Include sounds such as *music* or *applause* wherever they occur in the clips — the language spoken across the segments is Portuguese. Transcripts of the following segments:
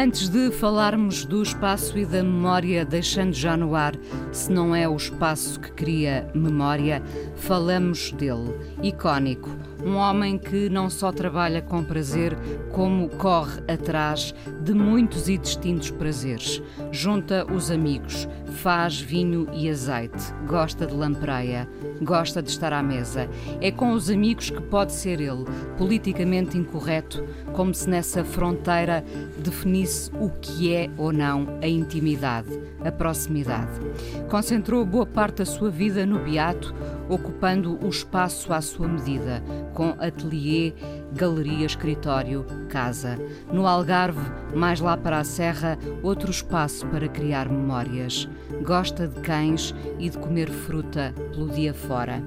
Antes de falarmos do espaço e da memória, deixando já no ar, se não é o espaço que cria memória, falamos dele. Icónico, um homem que não só trabalha com prazer, como corre atrás de muitos e distintos prazeres. Junta os amigos, faz vinho e azeite, gosta de lampreia, gosta de estar à mesa. É com os amigos que pode ser ele, politicamente incorreto, como se nessa fronteira definisse o que é ou não a intimidade, a proximidade. Concentrou boa parte da sua vida no beato, ocupando o espaço à sua medida, com atelier, galeria, escritório, casa. No Algarve, mais lá para a Serra, outro espaço para criar memórias. Gosta de cães e de comer fruta pelo dia fora.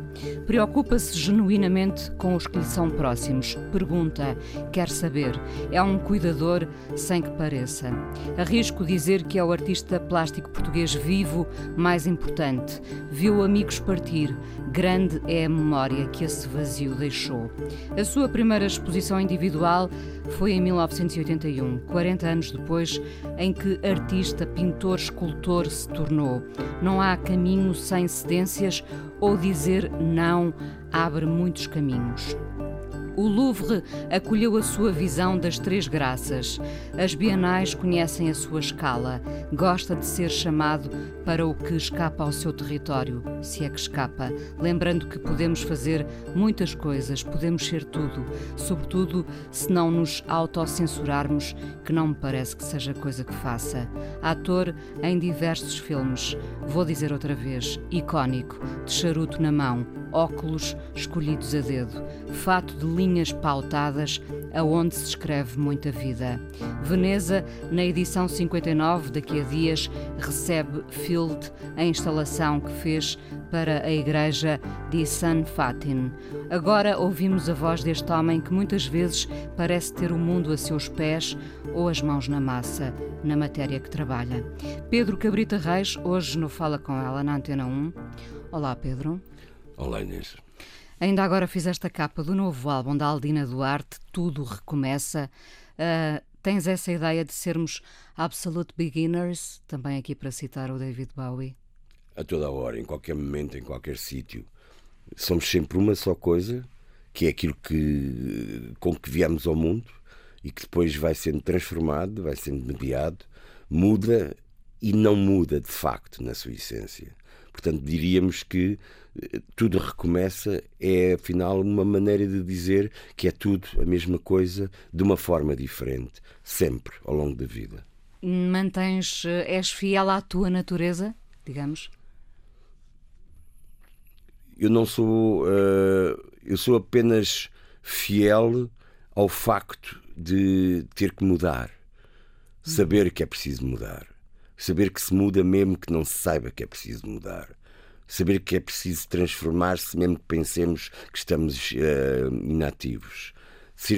Preocupa-se genuinamente com os que lhe são próximos. Pergunta, quer saber. É um cuidador sem que pareça. Arrisco dizer que é o artista plástico português vivo mais importante. Viu amigos partir, Grande é a memória que esse vazio deixou. A sua primeira exposição individual foi em 1981, 40 anos depois, em que artista, pintor, escultor se tornou. Não há caminho sem cedências ou dizer não abre muitos caminhos. O Louvre acolheu a sua visão das Três Graças. As bienais conhecem a sua escala. Gosta de ser chamado para o que escapa ao seu território, se é que escapa. Lembrando que podemos fazer muitas coisas, podemos ser tudo, sobretudo se não nos autocensurarmos, que não me parece que seja coisa que faça. Ator em diversos filmes. Vou dizer outra vez: icónico, de charuto na mão, óculos escolhidos a dedo, fato de linhas pautadas aonde se escreve muita vida. Veneza, na edição 59, daqui a dias, recebe Field a instalação que fez para a igreja de San Fatin. Agora ouvimos a voz deste homem que muitas vezes parece ter o mundo a seus pés ou as mãos na massa, na matéria que trabalha. Pedro Cabrita Reis, hoje no Fala Com Ela, na Antena 1. Olá, Pedro. Olá, Inês. Ainda agora fizeste a capa do novo álbum da Aldina Duarte, Tudo Recomeça. Uh, tens essa ideia de sermos absolute beginners, também aqui para citar o David Bowie? A toda a hora, em qualquer momento, em qualquer sítio. Somos sempre uma só coisa, que é aquilo que, com que viemos ao mundo e que depois vai sendo transformado, vai sendo mediado, muda e não muda de facto na sua essência. Portanto, diríamos que eh, tudo recomeça é afinal uma maneira de dizer que é tudo a mesma coisa de uma forma diferente, sempre ao longo da vida. Mantens, eh, és fiel à tua natureza, digamos? Eu não sou, uh, eu sou apenas fiel ao facto de ter que mudar, saber que é preciso mudar, saber que se muda mesmo que não se saiba que é preciso mudar saber que é preciso transformar-se, mesmo que pensemos que estamos uh, inativos.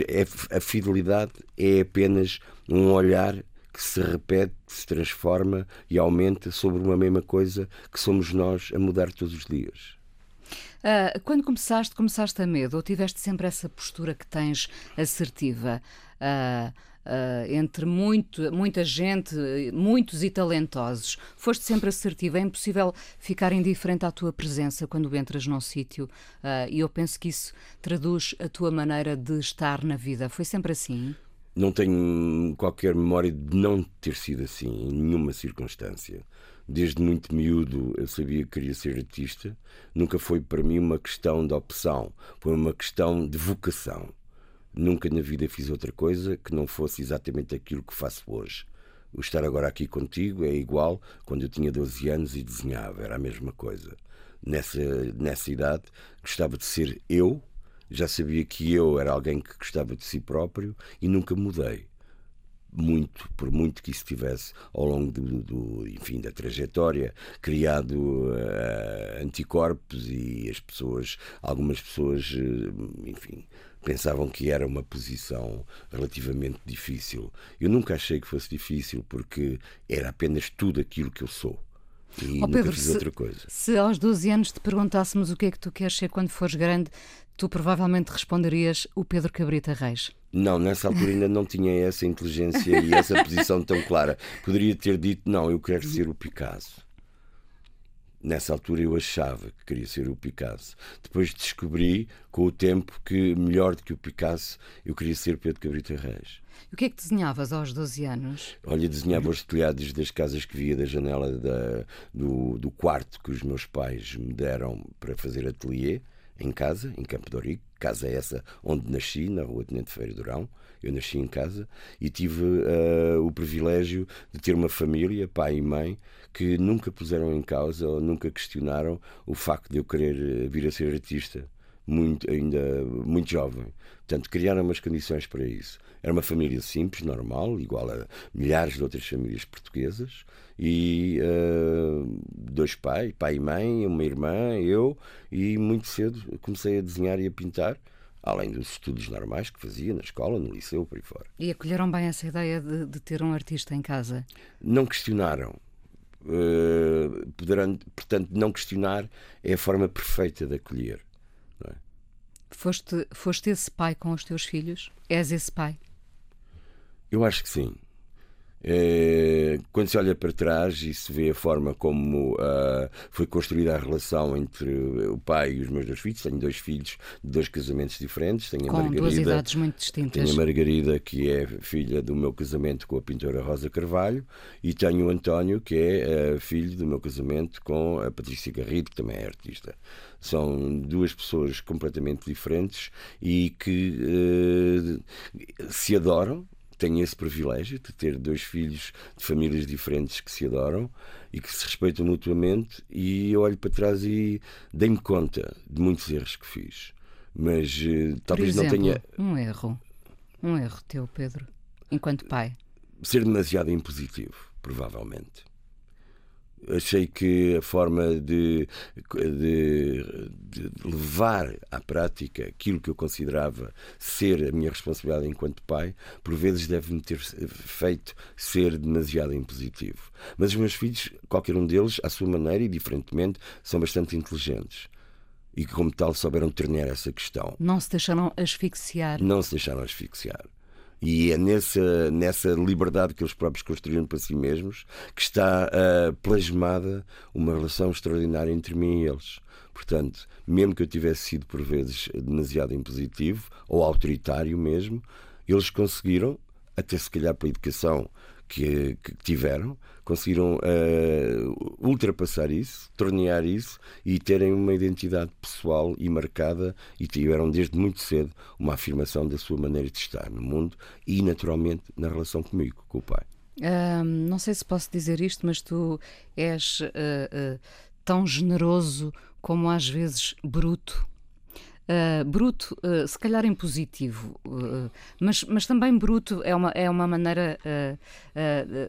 É, a fidelidade é apenas um olhar que se repete, se transforma e aumenta sobre uma mesma coisa que somos nós a mudar todos os dias. Uh, quando começaste, começaste a medo ou tiveste sempre essa postura que tens assertiva? Uh, uh, entre muito, muita gente, muitos e talentosos. Foste sempre assertiva. É impossível ficar indiferente à tua presença quando entras num sítio. Uh, e eu penso que isso traduz a tua maneira de estar na vida. Foi sempre assim? Não tenho qualquer memória de não ter sido assim, em nenhuma circunstância. Desde muito miúdo eu sabia que queria ser artista. Nunca foi para mim uma questão de opção, foi uma questão de vocação. Nunca na vida fiz outra coisa que não fosse exatamente aquilo que faço hoje. O estar agora aqui contigo é igual quando eu tinha 12 anos e desenhava, era a mesma coisa. Nessa, nessa idade, gostava de ser eu, já sabia que eu era alguém que gostava de si próprio e nunca mudei. Muito, por muito que isso tivesse ao longo do, do enfim, da trajetória, criado uh, anticorpos e as pessoas, algumas pessoas, uh, enfim, pensavam que era uma posição relativamente difícil. Eu nunca achei que fosse difícil porque era apenas tudo aquilo que eu sou. E oh, nunca Pedro, fiz se, outra coisa. Se aos 12 anos te perguntássemos o que é que tu queres ser quando fores grande, tu provavelmente responderias o Pedro Cabrita Reis. Não, nessa altura ainda não tinha essa inteligência e essa posição tão clara. Poderia ter dito, não, eu quero ser o Picasso. Nessa altura eu achava que queria ser o Picasso. Depois descobri, com o tempo, que melhor do que o Picasso, eu queria ser Pedro Cabrita Reis. E o que é que desenhavas aos 12 anos? Olha, desenhava os telhados das casas que via da janela da, do, do quarto que os meus pais me deram para fazer ateliê em casa, em Campo de Ourique, casa essa onde nasci, na rua Tenente Feira Durão. Eu nasci em casa e tive uh, o privilégio de ter uma família, pai e mãe, que nunca puseram em causa ou nunca questionaram o facto de eu querer vir a ser artista, muito, ainda muito jovem. Portanto, criaram umas condições para isso. Era uma família simples, normal, igual a milhares de outras famílias portuguesas, e uh, dois pais, pai e mãe, uma irmã, eu, e muito cedo comecei a desenhar e a pintar, além dos estudos normais que fazia na escola, no liceu, por aí fora. E acolheram bem essa ideia de, de ter um artista em casa? Não questionaram. Uh, poderão, portanto, não questionar é a forma perfeita de acolher. Foste, foste esse pai com os teus filhos? És esse pai? Eu acho que sim. É, quando se olha para trás e se vê a forma como uh, foi construída a relação entre o pai e os meus dois filhos, tenho dois filhos de dois casamentos diferentes. Tenho com a Margarida, duas idades muito distintas. Tenho a Margarida, que é filha do meu casamento com a pintora Rosa Carvalho, e tenho o António, que é uh, filho do meu casamento com a Patrícia Garrido, que também é artista. São duas pessoas completamente diferentes e que uh, se adoram tenho esse privilégio de ter dois filhos de famílias diferentes que se adoram e que se respeitam mutuamente e eu olho para trás e dei-me conta de muitos erros que fiz. Mas uh, talvez exemplo, não tenha. Um erro. Um erro teu, Pedro, enquanto pai. Ser demasiado impositivo, provavelmente achei que a forma de, de, de, levar à prática aquilo que eu considerava ser a minha responsabilidade enquanto pai, por vezes deve-me ter feito ser demasiado impositivo. Mas os meus filhos, qualquer um deles, à sua maneira e diferentemente, são bastante inteligentes. E como tal souberam tornar essa questão. Não se deixaram asfixiar. Não se deixaram asfixiar. E é nessa, nessa liberdade que eles próprios construíram para si mesmos que está uh, plasmada uma relação extraordinária entre mim e eles. Portanto, mesmo que eu tivesse sido por vezes demasiado impositivo ou autoritário mesmo, eles conseguiram, até se calhar pela educação que, que tiveram, conseguiram uh, ultrapassar isso, tornear isso e terem uma identidade pessoal e marcada e tiveram desde muito cedo uma afirmação da sua maneira de estar no mundo e naturalmente na relação comigo, com o pai. não sei se posso dizer isto, mas tu és uh, tão generoso como às vezes bruto Uh, bruto, uh, se calhar em positivo, uh, mas, mas também bruto é uma, é uma maneira,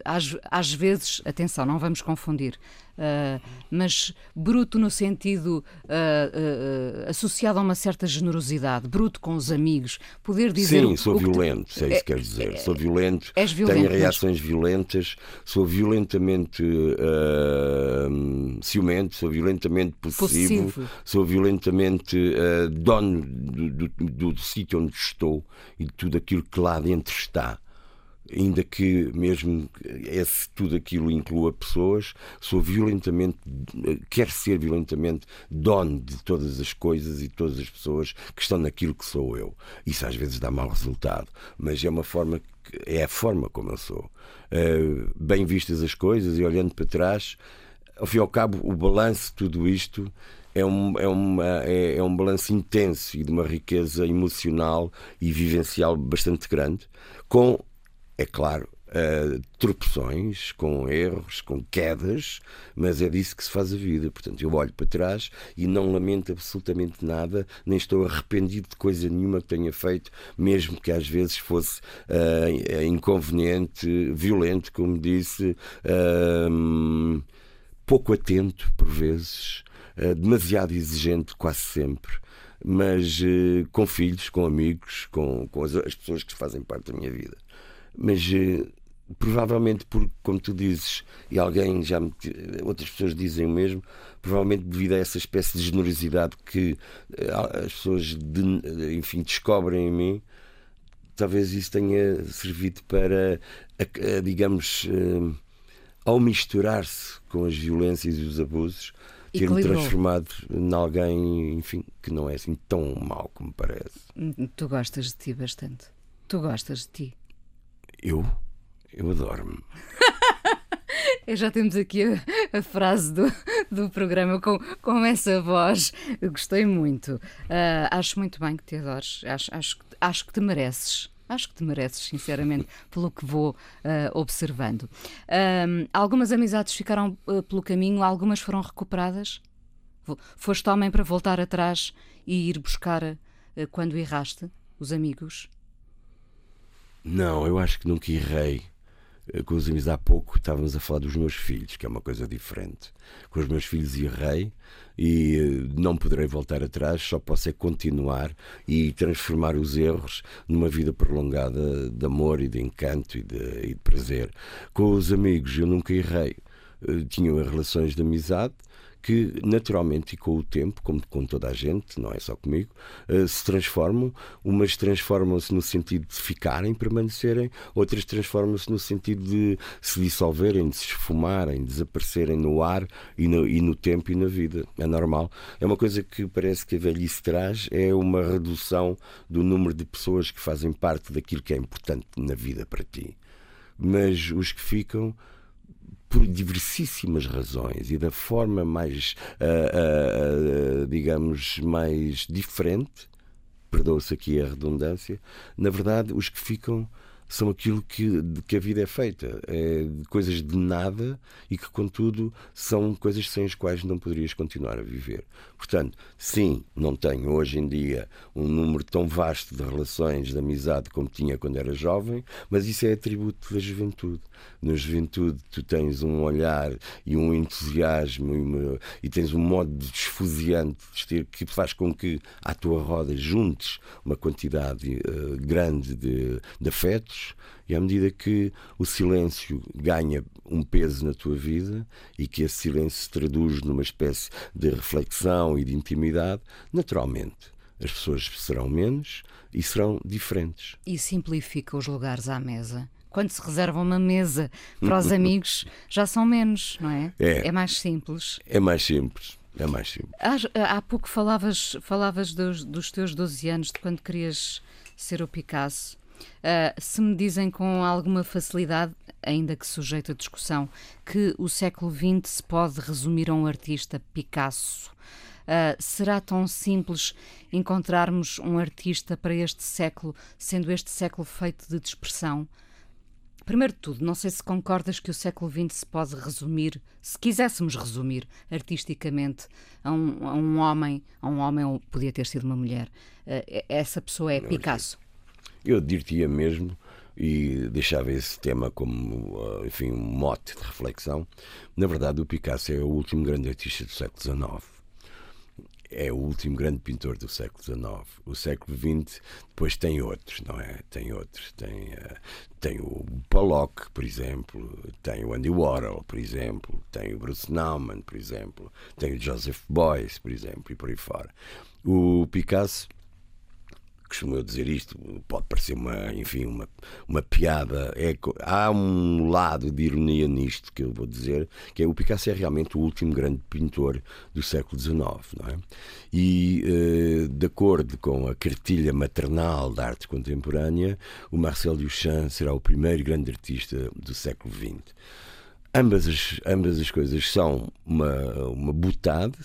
às, às vezes, atenção, não vamos confundir, Uh, mas bruto no sentido uh, uh, associado a uma certa generosidade, bruto com os amigos, poder dizer. Sim, sou violento, tu... é isso que quer dizer. É, sou violento, violento, tenho reações mas... violentas, sou violentamente ciumento, sou violentamente possessivo, possessivo. sou violentamente dono do, do, do, do sítio onde estou e de tudo aquilo que lá dentro está ainda que mesmo esse, tudo aquilo inclua pessoas, sou violentamente, quer ser violentamente dono de todas as coisas e todas as pessoas que estão naquilo que sou eu. Isso às vezes dá mau resultado, mas é uma forma, é a forma como eu sou. Uh, bem vistas as coisas e olhando para trás, ao fim e ao cabo, o balanço de tudo isto é um, é, uma, é, é um balanço intenso e de uma riqueza emocional e vivencial bastante grande, com é claro, uh, tropeções, com erros, com quedas, mas é disso que se faz a vida. Portanto, eu olho para trás e não lamento absolutamente nada, nem estou arrependido de coisa nenhuma que tenha feito, mesmo que às vezes fosse uh, inconveniente, violento, como disse, uh, pouco atento por vezes, demasiado exigente quase sempre mas uh, com filhos, com amigos, com, com as, as, pessoas que fazem parte da minha vida. Mas uh, provavelmente porque, como tu dizes, e alguém já me, outras pessoas dizem o mesmo, provavelmente devido a essa espécie de generosidade que uh, as pessoas, de, enfim, descobrem em mim, talvez isso tenha servido para, a, a, digamos, ao misturar-se com as violências e os abusos, ter-me transformado em alguém, enfim, que não é assim tão mau como parece. Tu gostas de ti bastante. Tu gostas de ti. Eu? Eu adoro-me. *laughs* já temos aqui a, a, frase do, do programa com, com essa voz. Eu gostei muito. Uh, acho muito bem que te adores. Acho, acho, acho que te mereces. Acho que te mereces, sinceramente, *laughs* pelo que vou uh, observando. Um, algumas amizades ficaram uh, pelo caminho, algumas foram recuperadas. Foste homem para voltar atrás e ir buscar uh, quando erraste os amigos? Não, eu acho que nunca errei. Com os amigos há pouco estávamos a falar dos meus filhos, que é uma coisa diferente. Com os meus filhos errei e eh, não poderei voltar atrás, só posso é continuar e transformar os erros numa vida prolongada de amor e de encanto e de, e de prazer. Com os amigos eu nunca errei. Eh, tinham relações de amizade que naturalmente e com o tempo, como com toda a gente, não é só comigo, uh, se transformam. Umas transformam-se no sentido de ficarem, permanecerem, outras transformam-se no sentido de se dissolverem, de se esfumarem, desaparecerem no ar e no, e no tempo e na vida. É normal. É uma coisa que parece que a velhice traz, é uma redução do número de pessoas que fazem parte daquilo que é importante na vida para ti. Mas os que ficam por diversíssimas razões e da forma mais, uh, uh, digamos, mais diferente, perdoa-se aqui a redundância, na verdade, os que ficam são aquilo que, de que a vida é feita. É coisas de nada e que, contudo, são coisas sem as quais não poderias continuar a viver. Portanto, sim, não tenho hoje em dia um número tão vasto de relações de amizade como tinha quando era jovem, mas isso é atributo da juventude. Na juventude, tu tens um olhar e um entusiasmo e, uma, e tens um modo desfuziante de ter que faz com que à tua roda juntes uma quantidade uh, grande de, de afetos e à medida que o silêncio ganha um peso na tua vida e que esse silêncio se traduz numa espécie de reflexão e de intimidade, naturalmente as pessoas serão menos e serão diferentes. E simplifica os lugares à mesa. Quando se reserva uma mesa para os *laughs* amigos, já são menos, não é? É, é mais simples. É mais simples. É mais simples. Há, há pouco falavas, falavas dos, dos teus 12 anos, de quando querias ser o Picasso. Uh, se me dizem com alguma facilidade, ainda que sujeito a discussão, que o século XX se pode resumir a um artista Picasso, uh, será tão simples encontrarmos um artista para este século, sendo este século feito de dispersão? Primeiro de tudo, não sei se concordas que o século XX se pode resumir, se quiséssemos resumir artisticamente, a um, a um homem, a um homem ou podia ter sido uma mulher. Uh, essa pessoa é Picasso. Eu diria mesmo e deixava esse tema como ah, enfim, um mote de reflexão. Na verdade, o Picasso é o último grande artista do século XIX. É o último grande pintor do século XIX. O século XX depois tem outros, não é? Tem outros. Tem, uh, tem o Pollock, por exemplo, tem o Andy Warhol, por exemplo, tem o Bruce Nauman, por exemplo, tem o Joseph Beuys, por exemplo, e por aí fora. O Picasso costumo dizer isto, pode parecer uma, enfim, uma, uma piada. É, há um lado de ironia nisto que eu vou dizer, que é o Picasso é realmente o último grande pintor do século XIX, não é? E, eh, de acordo com a cartilha maternal da arte contemporânea, o Marcel Duchamp será o primeiro grande artista do século XX. Ambas as, ambas as coisas são uma, uma butade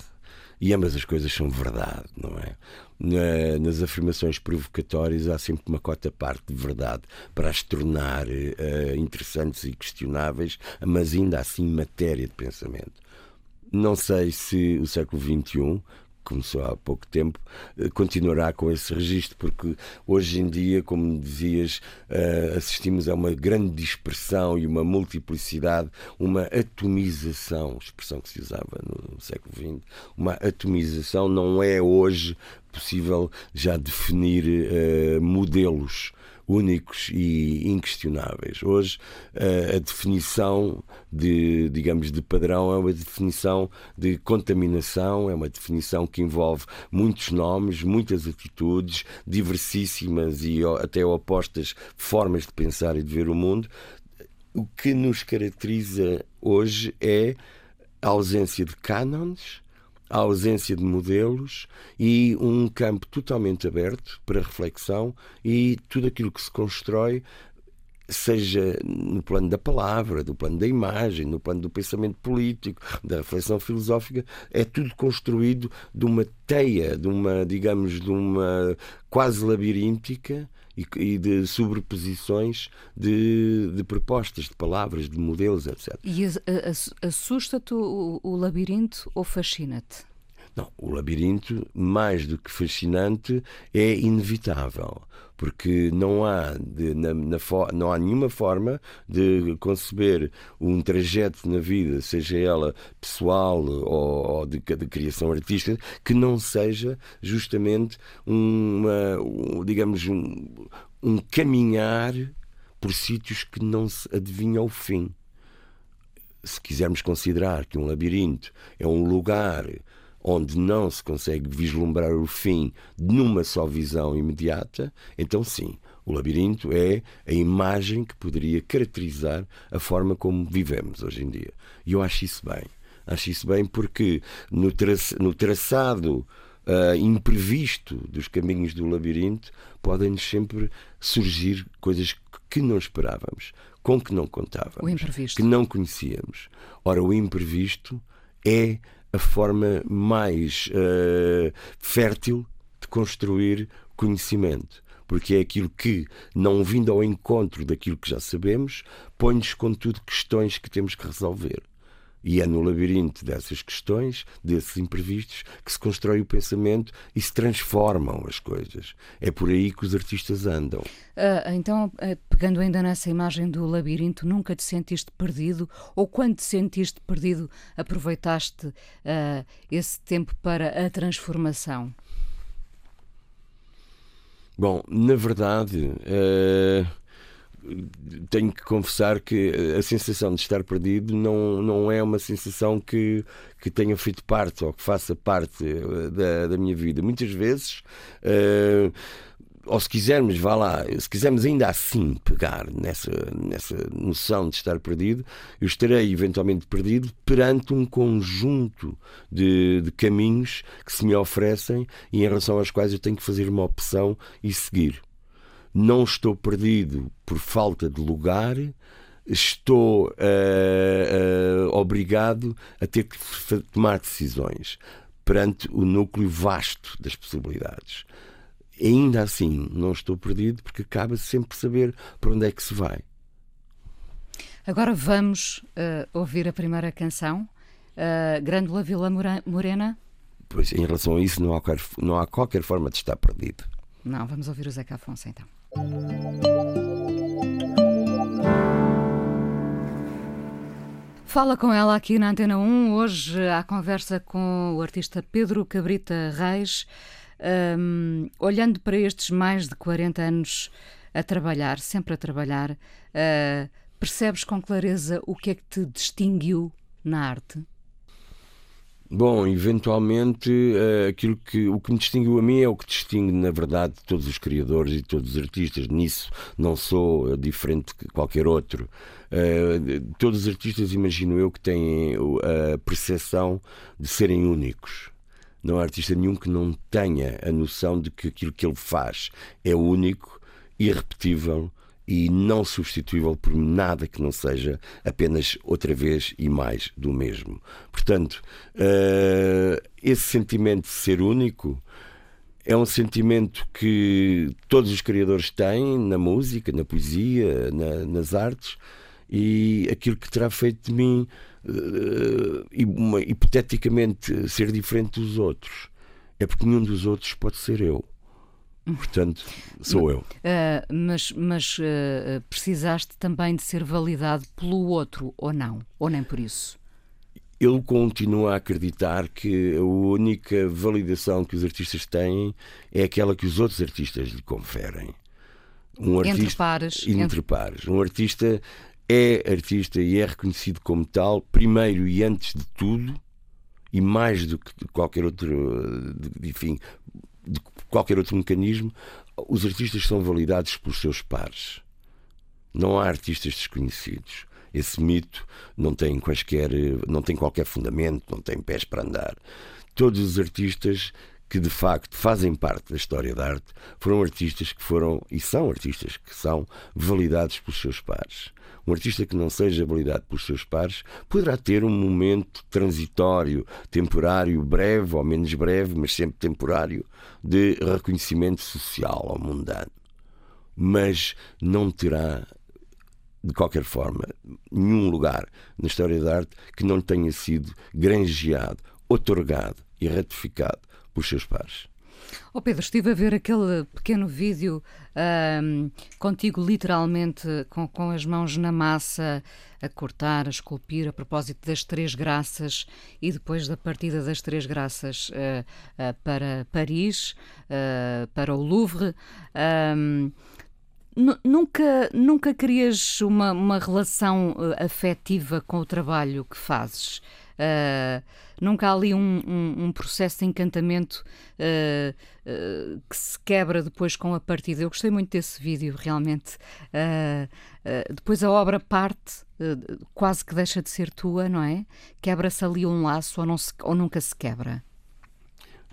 e ambas as coisas são verdade, não é? Na, nas afirmações provocatórias há sempre uma cota parte de verdade para as tornar uh, interessantes e questionáveis, mas ainda assim matéria de pensamento. Não sei se o século XXI, começou há pouco tempo, eh, continuará com esse registro, porque hoje em dia, como dizias, eh, assistimos a uma grande dispersão e uma multiplicidade, uma atomização, expressão que se usava no século XX, uma atomização não é hoje possível já definir uh, modelos únicos e inquestionáveis. Hoje, a definição de, digamos, de padrão é uma definição de contaminação, é uma definição que envolve muitos nomes, muitas atitudes, diversíssimas e até opostas formas de pensar e de ver o mundo. O que nos caracteriza hoje é a ausência de cânones, a ausência de modelos e um campo totalmente aberto para reflexão e tudo aquilo que se constrói seja no plano da palavra, do plano da imagem, no plano do pensamento político, da reflexão filosófica, é tudo construído de uma teia, de uma, digamos, de uma quase labiríntica e, de sobreposições de, de, propostas, de palavras, de modelos, etc. E assusta-te o, o labirinto ou fascina-te? Não, o labirinto, mais do que fascinante, é inevitável, porque não há, de, na, na, não há nenhuma forma de conceber um trajeto na vida, seja ela pessoal ou, ou de, de, criação artística, que não seja justamente uma, um, digamos, um, um caminhar por sítios que não se adivinha o fim. Se quisermos considerar que um labirinto é um lugar onde não se consegue vislumbrar o fim numa só visão imediata, então sim, o labirinto é a imagem que poderia caracterizar a forma como vivemos hoje em dia. E eu acho isso bem. Acho isso bem porque no, no traçado uh, imprevisto dos caminhos do labirinto podem-nos sempre surgir coisas que não esperávamos, com que não contávamos, que não conhecíamos. Ora, o imprevisto é a forma mais uh, fértil de construir conhecimento. Porque é aquilo que, não vindo ao encontro daquilo que já sabemos, põe-nos, contudo, questões que temos que resolver. E é no labirinto dessas questões, desses imprevistos, que se constrói o pensamento e se transformam as coisas. É por aí que os artistas andam. Uh, então, uh, pegando ainda nessa imagem do labirinto, nunca te sentiste perdido? Ou quando te sentiste perdido, aproveitaste uh, esse tempo para a transformação? Bom, na verdade tenho que confessar que a sensação de estar perdido não, não é uma sensação que, que tenha feito parte ou que faça parte eh, da, da minha vida. Muitas vezes. Uh, ou se quisermos, vá lá, se quisermos ainda assim pegar nessa, nessa noção de estar perdido, eu estarei eventualmente perdido perante um conjunto de, de caminhos que se me oferecem e em relação aos quais eu tenho que fazer uma opção e seguir não estou perdido por falta de lugar, estou uh, uh, obrigado a ter que tomar decisões perante o núcleo vasto das possibilidades. Ainda assim, não estou perdido porque acaba -se sempre saber para onde é que se vai. Agora vamos uh, ouvir a primeira canção, Grândola Vila Morena. Pois, em relação a isso, não há, qualquer, não há qualquer forma de estar perdido. Não, vamos ouvir o Zeca Afonso então. Fala com ela aqui na Antena 1. Hoje a conversa com o artista Pedro Cabrita Reis, um, olhando para estes mais de 40 anos a trabalhar, sempre a trabalhar, uh, percebes com clareza o que é que te distinguiu na arte? Bom, eventualmente uh, aquilo que o que me distinguiu a mim é o que distingue, na verdade, todos os criadores e todos os artistas. Nisso não sou uh, diferente de qualquer outro. Uh, todos os artistas, imagino eu, que têm a percepção de serem únicos. Não há artista nenhum que não tenha a noção de que aquilo que ele faz é único, irrepetível e não substituível por nada que não seja apenas outra vez e mais do mesmo. Portanto, uh, esse sentimento de ser único é um sentimento que todos os criadores têm na música, na poesia, na, nas artes, e aquilo que terá feito de mim, uh, uma, hipoteticamente, ser diferente dos outros, é porque nenhum dos outros pode ser eu. Portanto, sou eu. Uh, mas mas uh, precisaste também de ser validado pelo outro, ou não? Ou nem por isso? ele continua a acreditar que a única validação que os artistas têm é aquela que os outros artistas lhe conferem. Um artista, entre pares. Entre, entre pares. Um artista é artista e é reconhecido como tal, primeiro e antes de tudo, e mais do que qualquer outro, enfim, de qualquer outro mecanismo, os artistas são validados pelos seus pares. Não há artistas desconhecidos esse mito não tem quaisquer, não tem qualquer fundamento, não tem pés para andar. Todos os artistas que de facto fazem parte da história da arte foram artistas que foram e são artistas que são validados pelos seus pares. Um artista que não seja validado pelos seus pares poderá ter um momento transitório, temporário, breve ou menos breve, mas sempre temporário, de reconhecimento social ou mundano. Mas não terá de qualquer forma, nenhum lugar na história da arte que não tenha sido granjeado, otorgado e ratificado por seus pares. Oh Pedro, estive a ver aquele pequeno vídeo um, contigo literalmente com, com as mãos na massa a cortar, a esculpir a propósito das Três Graças e depois da partida das Três Graças uh, uh, para Paris, uh, para o Louvre. Um, nunca, nunca crias uma, uma relação afetiva com o trabalho que fazes? Uh, nunca há ali um, um, um processo de encantamento uh, uh, que se quebra depois com a partida. Eu gostei muito desse vídeo, realmente. depois a obra parte, quase que deixa de ser tua, não é? Quebra-se ali um laço ou, não se, ou nunca se quebra?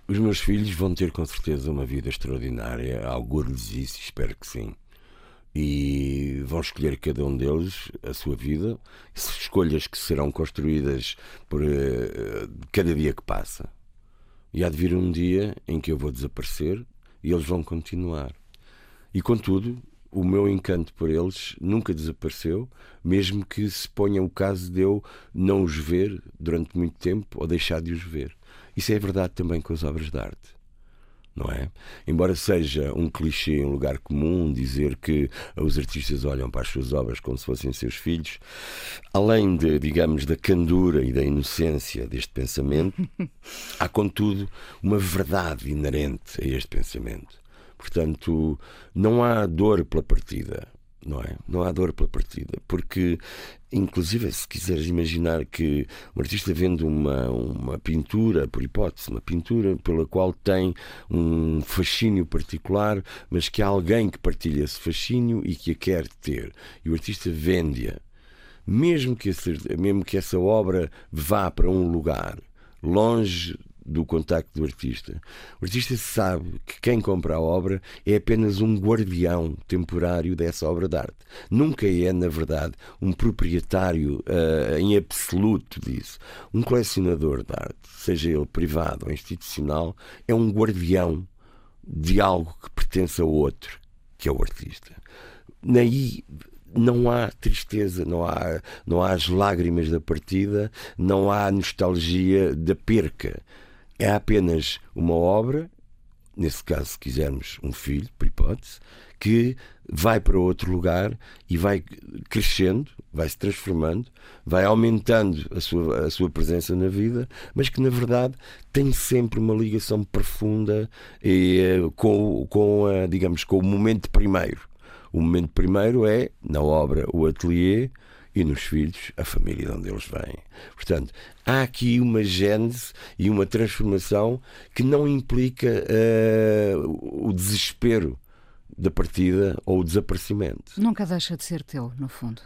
Os meus filhos vão ter com certeza uma vida extraordinária. Auguro-lhes isso, espero que sim e vão escolher cada um deles a sua vida, escolhas que serão construídas por uh, cada dia que passa. E há de vir um dia em que eu vou desaparecer e eles vão continuar. E contudo, o meu encanto por eles nunca desapareceu, mesmo que se ponha o caso de eu não os ver durante muito tempo ou deixar de os ver. Isso é verdade também com as obras de arte não é? Embora seja um clichê, um lugar comum dizer que os artistas olham para as suas obras como se fossem seus filhos, além de, digamos, da candura e da inocência deste pensamento, *laughs* há contudo uma verdade inerente a este pensamento. Portanto, não há dor pela partida não é? Não há dor pela partida, porque, inclusive, se quiseres imaginar que um artista vende uma, uma pintura, por hipótese, uma pintura pela qual tem um fascínio particular, mas que há alguém que partilha esse fascínio e que a quer ter, e o artista vende-a, mesmo que, esse, mesmo que essa obra vá para um lugar longe do contacto do artista. O artista sabe que quem compra a obra é apenas um guardião temporário dessa obra de arte. Nunca é, na verdade, um proprietário uh, em absoluto disso. Um colecionador de arte, seja ele privado ou institucional, é um guardião de algo que pertence a outro, que é o artista. Naí não há tristeza, não há, não há as lágrimas da partida, não há nostalgia da perca é apenas uma obra, nesse caso, se quisermos, um filho, por hipótese, que vai para outro lugar e vai crescendo, vai se transformando, vai aumentando a sua, a sua presença na vida, mas que na verdade tem sempre uma ligação profunda e, eh, com, com, a, digamos, com o momento primeiro. O momento primeiro é, na obra, o atelier, e nos filhos a família de onde eles vêm. Portanto, há aqui uma gênese e uma transformação que não implica uh, o desespero da partida ou o desaparecimento. Nunca deixa de ser teu, no fundo.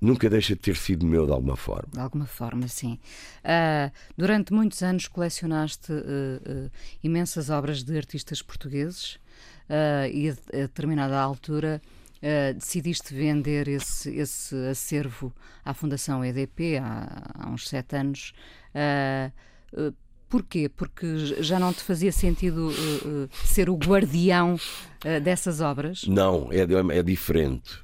Nunca deixa de ter sido meu de alguma forma. De alguma forma, sim. Uh, durante muitos anos colecionaste uh, uh, imensas obras de artistas portugueses e a, a determinada altura Uh, decidiste vender esse, esse acervo à Fundação EDP há, há uns sete anos. Uh, Porquê? Porque já não te fazia sentido ser o guardião dessas obras? Não, é, é diferente.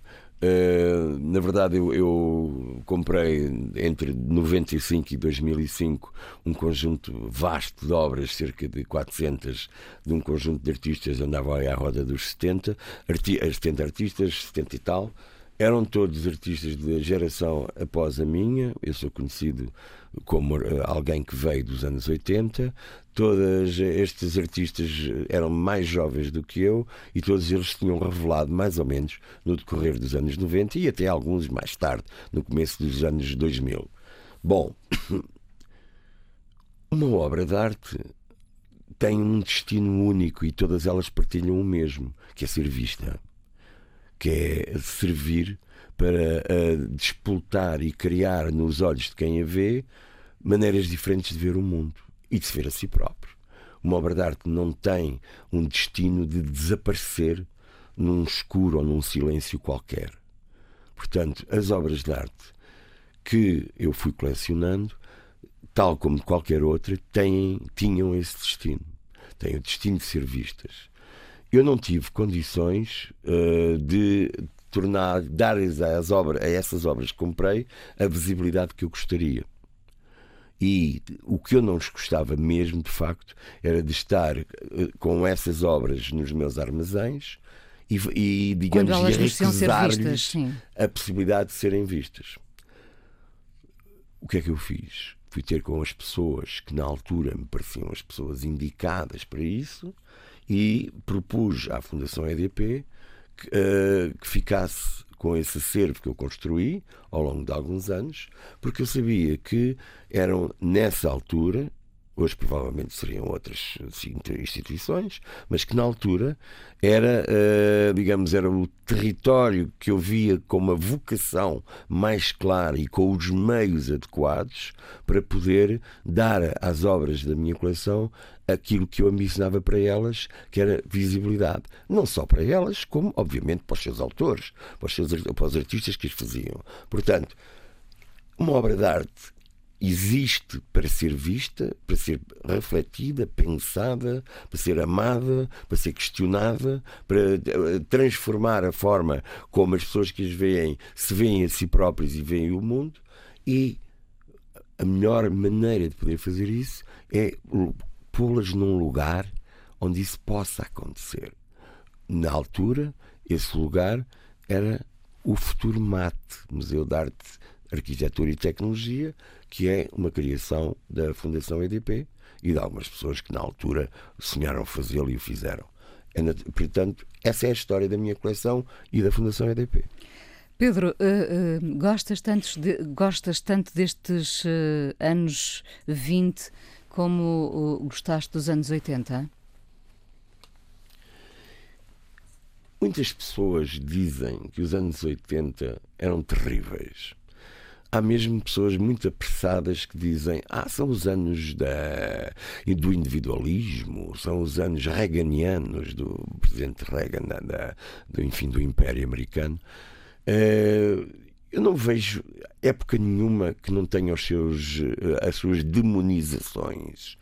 Uh, na verdade, eu, eu, comprei entre 95 e 2005 um conjunto vasto de obras, cerca de 400, de um conjunto de artistas, andava aí à roda dos 70, arti 70 artistas, 70 e tal. Eram todos artistas da geração após a minha, eu sou conhecido como eh, alguém que veio dos anos 80. Todos estes artistas eram mais jovens do que eu e todos eles tinham revelado, mais ou menos, no decorrer dos anos 90 e até alguns mais tarde, no começo dos anos 2000. Bom, *coughs* uma obra de arte tem um destino único e todas elas partilham o mesmo, que é ser vista, que é servir para uh, e criar nos olhos de quem a vê maneiras diferentes de ver o mundo e de se ver a si próprio. Uma obra de arte não tem um destino de desaparecer num escuro ou num silêncio qualquer. Portanto, as obras de arte que eu fui colecionando, tal como qualquer outra, têm, tinham esse destino. Têm o destino de ser vistas. Eu não tive condições uh, de tornar, dar às obras, a essas obras que comprei a visibilidade que eu gostaria. E o que eu não gostava mesmo, de facto, era de estar eh, com essas obras nos meus armazéns e, e digamos, recusar-lhes a possibilidade de serem vistas. O que é que eu fiz? Fui ter com as pessoas que na altura me pareciam as pessoas indicadas para isso e propus à Fundação EDP que, uh, que ficasse com esse acervo que eu construí ao longo de alguns anos, porque eu sabia que eram nessa altura, hoje provavelmente seriam outras instituições, mas que na altura era, uh, digamos, era o território que eu via com uma vocação mais clara e com os meios adequados para poder dar às obras da minha coleção aquilo que eu ambicionava para elas, que era visibilidade. Não só para elas, como, obviamente, para os seus autores, para os, seus, para os artistas que as faziam. Portanto, uma obra de arte existe para ser vista, para ser refletida, pensada, para ser amada, para ser questionada, para eh, transformar a forma como as pessoas que as veem se veem a si próprias e veem o mundo. E a melhor maneira de poder fazer isso é pô-las num lugar onde isso possa acontecer. Na altura, esse lugar era o Futuro Mate, Museu de Arte, Arquitetura e Tecnologia, que é uma criação da Fundação EDP e de algumas pessoas que na altura sonharam fazê-lo e o fizeram. É, portanto, essa é a história da minha coleção e da Fundação EDP. Pedro, uh, uh, gostas, tanto de, gostas tanto destes uh, anos 20 como gostaste dos anos 80? Muitas pessoas dizem que os anos 80 eram terríveis. Há mesmo pessoas muito apressadas que dizem: Ah, são os anos da, do individualismo, são os anos reaganianos do presidente Reagan, da, do, enfim, do Império Americano. Uh, eu não vejo época nenhuma que não tenha os seus, eh, as suas demonizações,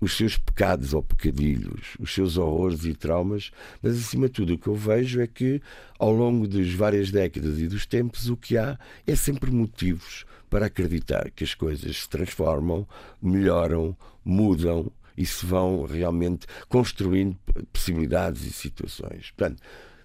os seus pecados ou pecadilhos, os seus horrores e traumas, mas acima de tudo o que eu vejo é que ao longo das várias décadas e dos tempos o que há é sempre motivos para acreditar que as coisas se transformam, melhoram, mudam e se vão realmente construindo possibilidades e situações. Portanto,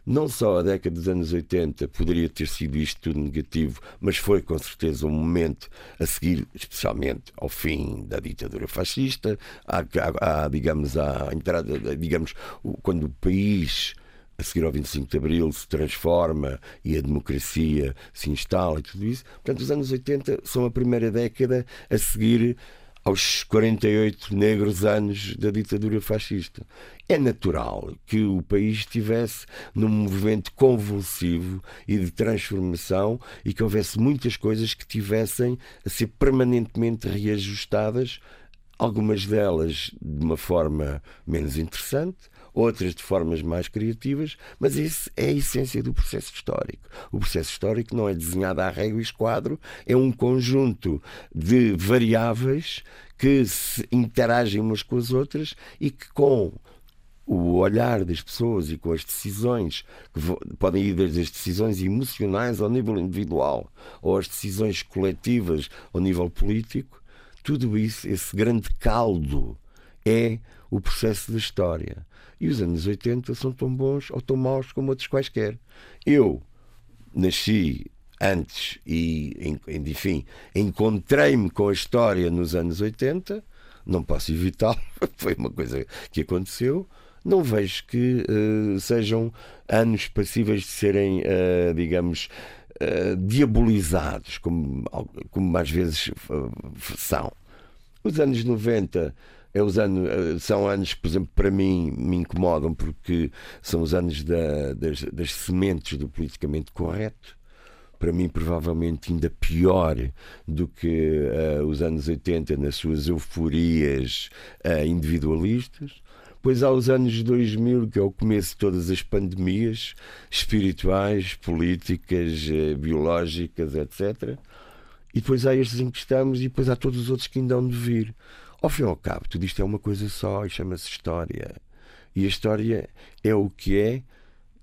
não só a década dos anos 80 poderia ter sido isto tudo negativo, mas foi com certeza um momento a seguir, especialmente ao fim da ditadura fascista, à, digamos, à entrada, digamos, quando o país a seguir ao 25 de Abril se transforma e a democracia se instala e tudo isso. Portanto, os anos 80 são a primeira década a seguir aos 48 negros anos da ditadura fascista. É natural que o país estivesse num movimento convulsivo e de transformação e que houvesse muitas coisas que tivessem a ser permanentemente reajustadas, algumas delas de uma forma menos interessante, outras de formas mais criativas, mas isso é a essência do processo histórico. O processo histórico não é desenhado à régua e esquadro, é um conjunto de variáveis que se interagem umas com as outras e que com o olhar das pessoas e com as decisões que podem ir desde as decisões emocionais ao nível individual ou as decisões coletivas ao nível político, tudo isso, esse grande caldo, é o processo da história. E os anos 80 são tão bons ou tão maus como outros quaisquer. Eu nasci antes e, enfim, encontrei-me com a história nos anos 80, não posso evitá-lo, *laughs* foi uma coisa que aconteceu. Não vejo que uh, sejam anos passíveis de serem, uh, digamos, uh, diabolizados, como, como às vezes são. Os anos 90 é os anos, são anos por exemplo, para mim me incomodam porque são os anos da, das, das sementes do politicamente correto para mim provavelmente ainda pior do que uh, os anos 80 nas suas euforias uh, individualistas. Pois há os anos 2000, que é o começo de todas as pandemias espirituais, políticas, uh, biológicas, etc. E depois há estes em que estamos e depois há todos os outros que ainda hão de vir. Ao fim e ao cabo, tudo isto é uma coisa só e chama-se história. E a história é o que é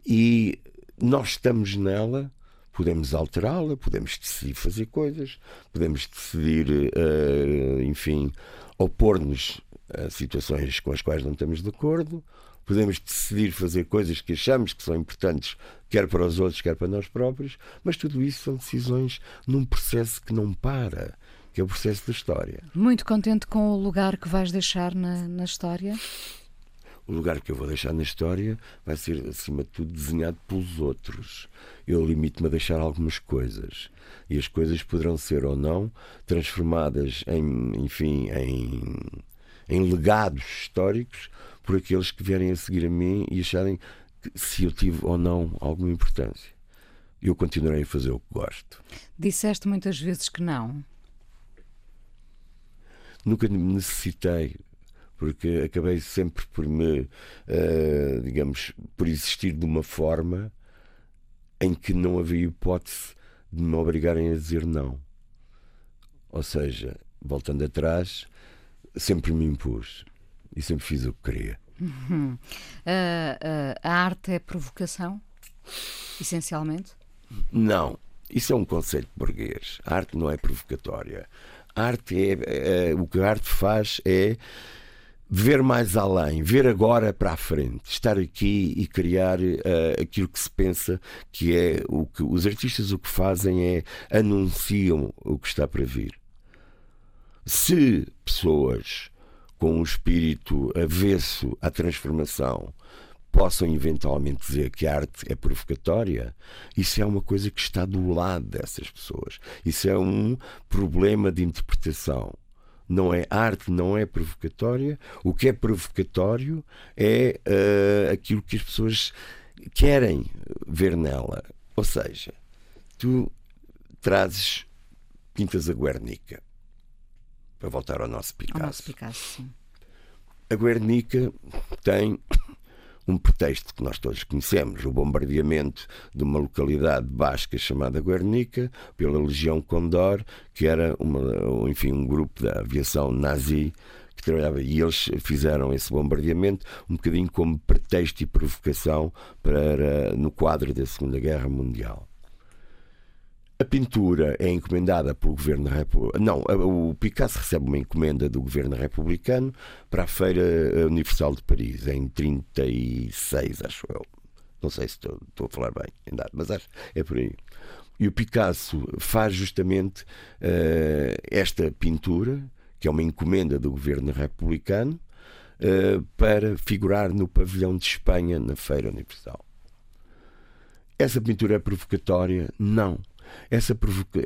e nós estamos nela podemos alterá-la, podemos decidir fazer coisas, podemos decidir, uh, enfim, opor-nos a situações com as quais não estamos de acordo, podemos decidir fazer coisas que achamos que são importantes, quer para os outros, quer para nós próprios, mas tudo isso são decisões num processo que não para, que é o processo da história. Muito contente com o lugar que vais deixar na, na história? o lugar que eu vou deixar na história vai ser, acima de tudo, desenhado pelos outros. Eu limito-me a deixar algumas coisas. E as coisas poderão ser ou não transformadas em, enfim, em, em legados históricos por aqueles que vierem a seguir a mim e acharem que, se eu tive ou não alguma importância. Eu continuarei a fazer o que gosto. Disseste muitas vezes que não. Nunca necessitei porque acabei sempre por me, uh, digamos, por existir de uma forma em que não havia hipótese de me obrigarem a dizer não. Ou seja, voltando atrás, sempre me impus e sempre fiz o que queria. Uhum. Uh, uh, a arte é provocação, essencialmente? Não, isso é um conceito burguês. A arte não é provocatória. A arte é, é o que a arte faz é ver mais além, ver agora para a frente, estar aqui e criar uh, aquilo que se pensa que é o que os artistas o que fazem é anunciam o que está para vir. Se pessoas com um espírito avesso à transformação possam eventualmente dizer que a arte é provocatória, isso é uma coisa que está do lado dessas pessoas. Isso é um problema de interpretação não é arte, não é provocatória. O que é provocatório é uh, aquilo que as pessoas querem ver nela. Ou seja, tu trazes pintas a Guernica para voltar ao nosso Picasso. Ao nosso Picasso. A Guernica tem um pretexto que nós todos conhecemos, o bombardeamento de uma localidade basca chamada Guernica pela Legião Condor, que era uma, enfim, um grupo da aviação nazi que trabalhava e eles fizeram esse bombardeamento um bocadinho como pretexto e provocação para no quadro da Segunda Guerra Mundial. A pintura é encomendada pelo governo. Não, o Picasso recebe uma encomenda do governo republicano para a Feira Universal de Paris, em 36, acho eu. Não sei se estou, estou a falar bem, mas acho é por aí. E o Picasso faz justamente uh, esta pintura, que é uma encomenda do governo republicano, uh, para figurar no pavilhão de Espanha na Feira Universal. Essa pintura é provocatória? Não essa,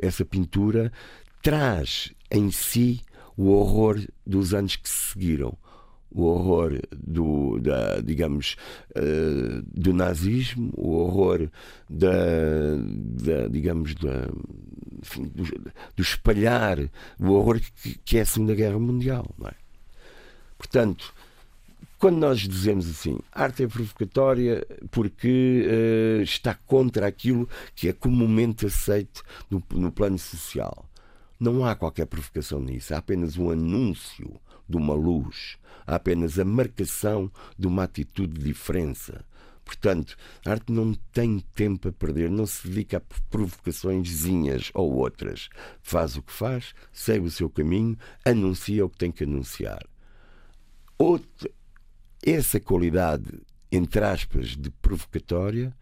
essa pintura traz em si o horror dos anos que se seguiram o horror do, da, digamos, uh, do nazismo, o horror da, da digamos, da, enfim, do, do, espalhar, o horror que, que, é a Segunda Guerra Mundial. É? Portanto, quando nós dizemos assim, arte é provocatória porque uh, está contra aquilo que é comumente aceito no, no plano social. Não há qualquer provocação nisso, há apenas um anúncio de uma luz, há apenas a marcação de uma atitude de diferença. Portanto, a arte não tem tempo a perder, não se dedica a provocaçõeszinhas ou outras. Faz o que faz, segue o seu caminho, anuncia o que tem que anunciar. Outra, essa qualidade, entre aspas, de provocatória,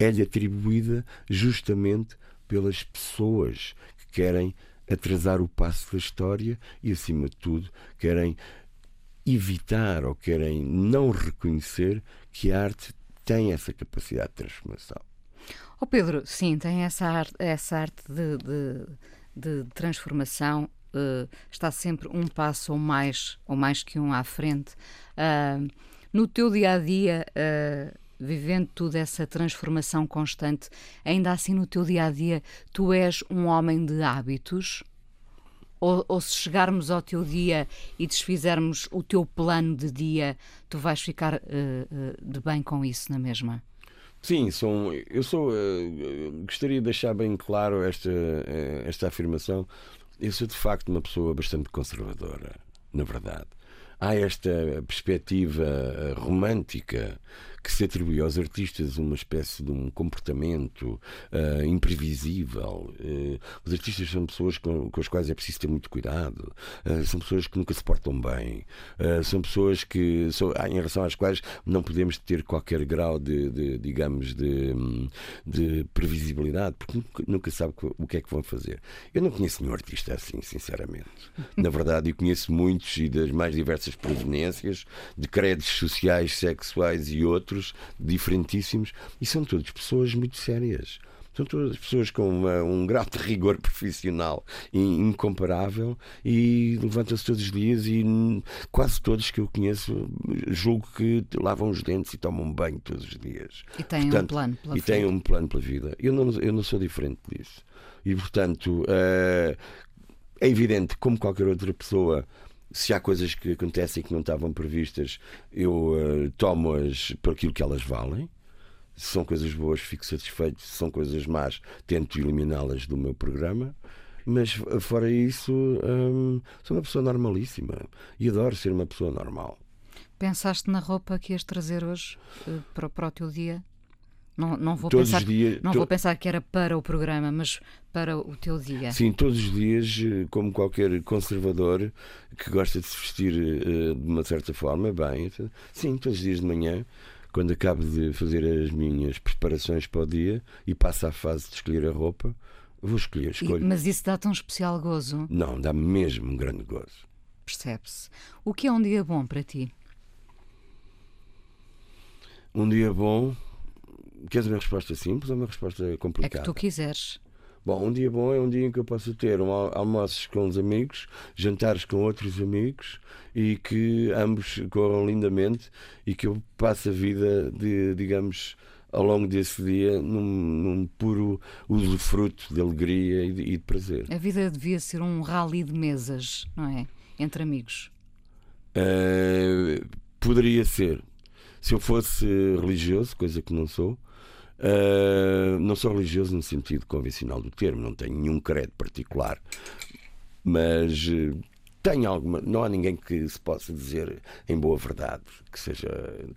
é-lhe atribuída justamente pelas pessoas que querem atrasar o passo da história e, acima de tudo, querem evitar ou querem não reconhecer que a arte tem essa capacidade de transformação. Oh Pedro, sim, tem essa arte, essa arte de, de, de transformação. Uh, está sempre um passo ou mais, ou mais que um à frente. Uh, no teu dia a dia, uh, vivendo tudo essa transformação constante, ainda assim no teu dia a dia, tu és um homem de hábitos? Ou, ou, se chegarmos ao teu dia e desfizermos o teu plano de dia, tu vais ficar uh, uh, de bem com isso na mesma? Sim, sou, eu sou. Uh, gostaria de deixar bem claro esta, esta afirmação. Eu sou de facto uma pessoa bastante conservadora, na verdade. Há esta perspectiva romântica que se atribui aos artistas uma espécie de um comportamento uh, imprevisível. Uh, os artistas são pessoas com, com, as quais é preciso ter muito cuidado, uh, são pessoas que nunca se portam bem, são pessoas que, são, em relação às quais não podemos ter qualquer grau de, de digamos, de, de, previsibilidade, porque nunca, nunca sabe o que é que vão fazer. Eu não conheço nenhum artista assim, sinceramente. Na verdade, eu conheço muitos e das mais diversas proveniências, de créditos sociais, sexuais e outros outros diferentíssimos, e são todas pessoas muito sérias. São todas pessoas com uma, um grau de rigor profissional incomparável e levantam-se todos os dias e quase todos que eu conheço julgo que lavam os dentes e tomam banho todos os dias. E têm portanto, um plano pela E têm um plano pela vida. Eu não, eu não sou diferente disso. E portanto, uh, é evidente, como qualquer outra pessoa, se há coisas que acontecem que não estavam previstas, eu uh, tomo-as por aquilo que elas valem. Se são coisas boas, fico satisfeito. Se são coisas más, tento eliminá-las do meu programa. Mas fora isso, hum, sou uma pessoa normalíssima e adoro ser uma pessoa normal. Pensaste na roupa que ias trazer hoje uh, para, para o teu dia? Não, não, vou, todos pensar, dias, não to... vou pensar que era para o programa, mas para o teu dia. Sim, todos os dias, eh, como qualquer conservador que gosta de se vestir uh, de uma certa forma, bem, sim, todos os dias de manhã, quando acabo de fazer as minhas preparações para o dia e passo à fase de escolher a roupa, vou escolher, escolho. E, mas isso dá-te um especial gozo? Não, dá-me mesmo um grande gozo. Percebe-se. O que é um dia bom para ti? Um dia bom Queres uma resposta simples ou uma resposta complicada? É que tu quiseres. Bom, um dia bom é um dia em que eu posso ter um almoços com os amigos, jantares com outros amigos e que ambos corram lindamente e que eu passe a vida, de, digamos, ao longo desse dia num, num puro usufruto de alegria e de, e de prazer. A vida devia ser um rally de mesas, não é? Entre amigos. Uh, poderia ser. Se eu fosse religioso, coisa que não sou, Uh, não sou religioso no sentido convencional do termo, não tenho nenhum credo particular, mas uh, tenho alguma. Não há ninguém que se possa dizer em boa verdade que, seja,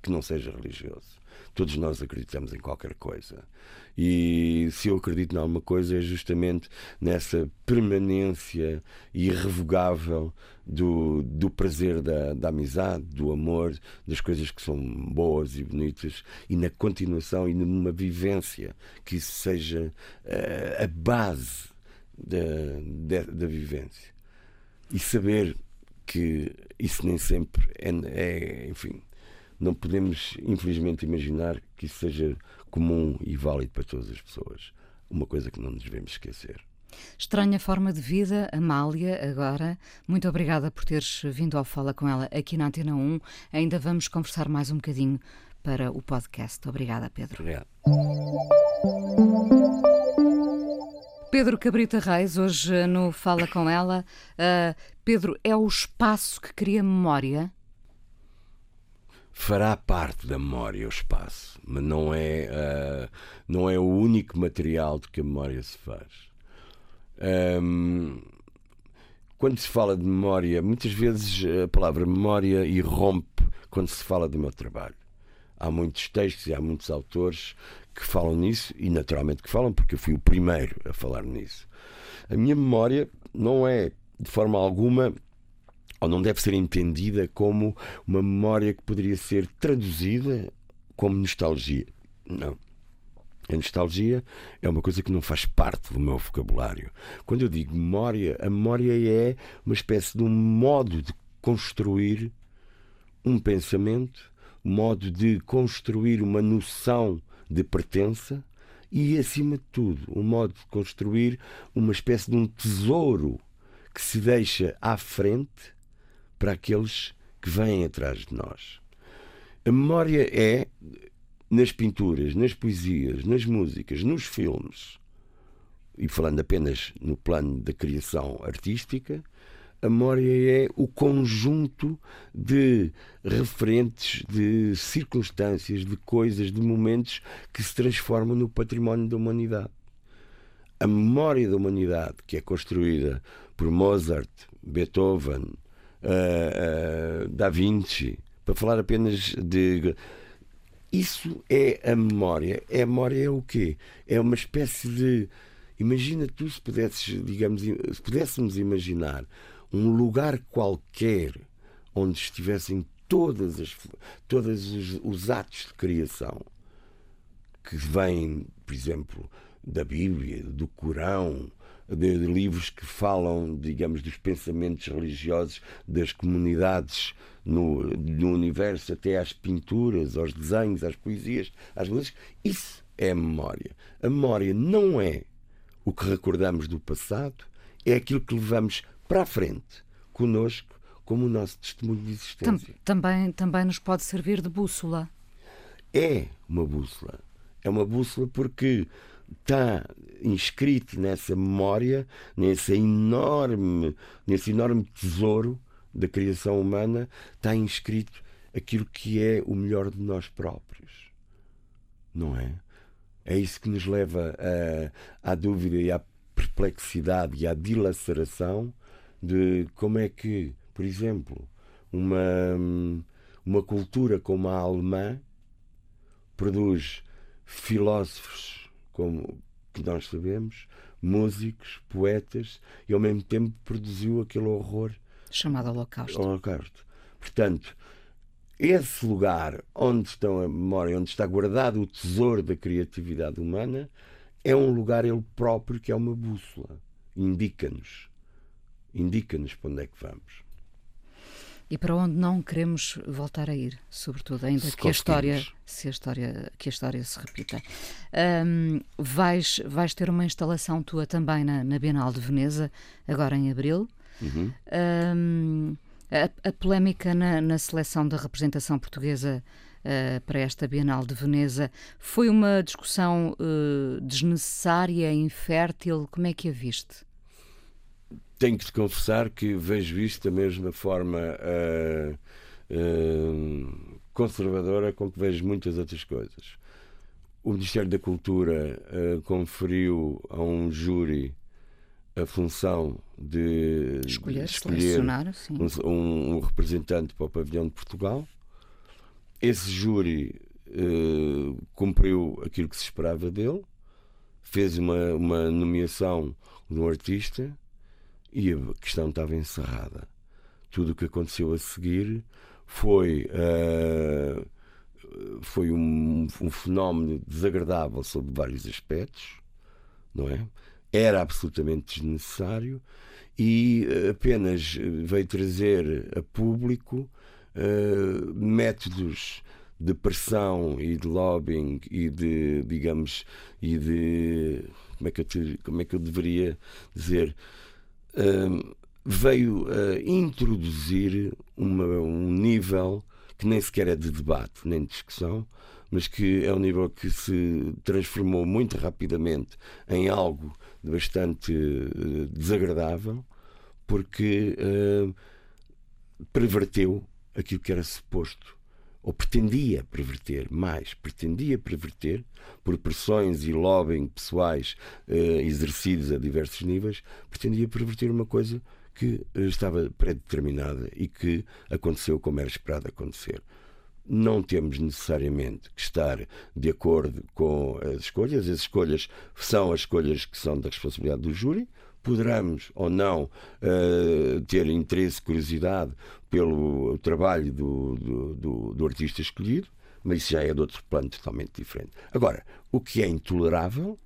que não seja religioso. Todos nós acreditamos em qualquer coisa. E se eu acredito em alguma coisa é justamente nessa permanência irrevogável do, do prazer da, da amizade, do amor, das coisas que são boas e bonitas e na continuação e numa vivência que isso seja uh, a base da, da, da vivência. E saber que isso nem sempre é, é enfim, não podemos, infelizmente, imaginar que isso seja comum e válido para todas as pessoas. Uma coisa que não nos devemos esquecer. Estranha forma de vida, Amália, agora. Muito obrigada por teres vindo ao Fala com ela aqui na Antena 1. Ainda vamos conversar mais um bocadinho para o podcast. Obrigada, Pedro. Obrigado. Pedro Cabrita Reis, hoje no Fala com ela. Uh, Pedro, é o espaço que cria memória? Fará parte da memória o espaço, mas não é, uh, não é o único material de que a memória se faz. Um, quando se fala de memória, muitas vezes a palavra memória irrompe quando se fala do meu trabalho. Há muitos textos e há muitos autores que falam nisso e naturalmente que falam porque eu fui o primeiro a falar nisso. A minha memória não é de forma alguma ou não deve ser entendida como uma memória que poderia ser traduzida como nostalgia. Não. A nostalgia é uma coisa que não faz parte do meu vocabulário. Quando eu digo memória, a memória é uma espécie de um modo de construir um pensamento, um modo de construir uma noção de pertença e, acima de tudo, um modo de construir uma espécie de um tesouro que se deixa à frente para aqueles que vêm atrás de nós. A memória é nas pinturas, nas poesias, nas músicas, nos filmes, e falando apenas no plano da criação artística, a memória é o conjunto de referentes, de circunstâncias, de coisas, de momentos que se transformam no património da humanidade. A memória da humanidade, que é construída por Mozart, Beethoven, uh, uh, Da Vinci, para falar apenas de. Isso é a memória. É a memória é o quê? É uma espécie de. Imagina tu se pudesses, digamos, se pudéssemos imaginar um lugar qualquer onde estivessem todas as, todos os, os atos de criação que vêm, por exemplo, da Bíblia, do Corão, de, de, livros que falam, digamos, dos pensamentos religiosos das comunidades no, no universo, até às pinturas, aos desenhos, às poesias, às músicas. Isso é a memória. A memória não é o que recordamos do passado, é aquilo que levamos para a frente, conosco, como o nosso testemunho de existência. Também, também nos pode servir de bússola. É uma bússola. É uma bússola porque está inscrito nessa memória, nesse enorme, nesse enorme tesouro da criação humana, está inscrito aquilo que é o melhor de nós próprios. Não é? É isso que nos leva à, à dúvida e à perplexidade e à dilaceração de como é que, por exemplo, uma, uma cultura como a alemã produz filósofos como que nós sabemos, músicos, poetas, e ao mesmo tempo produziu aquele horror chamado Holocausto. Holocausto. Portanto, esse lugar onde estão a memória, onde está guardado o tesouro da criatividade humana, é um lugar ele próprio que é uma bússola. Indica-nos. Indica-nos para onde é que vamos. E para onde não queremos voltar a ir, sobretudo, ainda se que a história, se a história, que a história se repita. Um, vais, vais ter uma instalação tua também na, na Bienal de Veneza, agora em abril. Uhum. Um, a, a, polémica na, na, seleção da representação portuguesa uh, para esta Bienal de Veneza foi uma discussão uh, desnecessária, infértil. Como é que a viste? Tenho que te confessar que vejo isto da mesma forma uh, uh, conservadora com que vejo muitas outras coisas. O Ministério da Cultura uh, conferiu a um júri a função de escolher, de escolher um, um, representante para o pavilhão de Portugal. Esse júri cumpriu aquilo que se esperava dele, fez uma, uma nomeação de um artista e a questão estava encerrada. Tudo o que aconteceu a seguir foi, uh, foi um, um, fenómeno desagradável sob vários aspectos, não é? Era absolutamente desnecessário e apenas veio trazer a público uh, métodos de pressão e de lobbying e de, digamos, e de como é que eu, te, como é que eu deveria dizer veio a introduzir uma, um nível que nem sequer é de debate nem de discussão, mas que é um nível que se transformou muito rapidamente em algo bastante uh, desagradável, porque perverteu aquilo que era suposto ou pretendia perverter mais, pretendia perverter, por pressões e lobbying pessoais eh, exercidos a diversos níveis, pretendia perverter uma coisa que eh, estava pré-determinada e que aconteceu como era esperado acontecer. Não temos necessariamente que estar de acordo com as escolhas, as escolhas são as escolhas que são da responsabilidade do júri, poderemos ou não uh, ter interesse, curiosidade pelo trabalho do, do, do, do, artista escolhido, mas isso já é de outro plano totalmente diferente. Agora, o que é intolerável,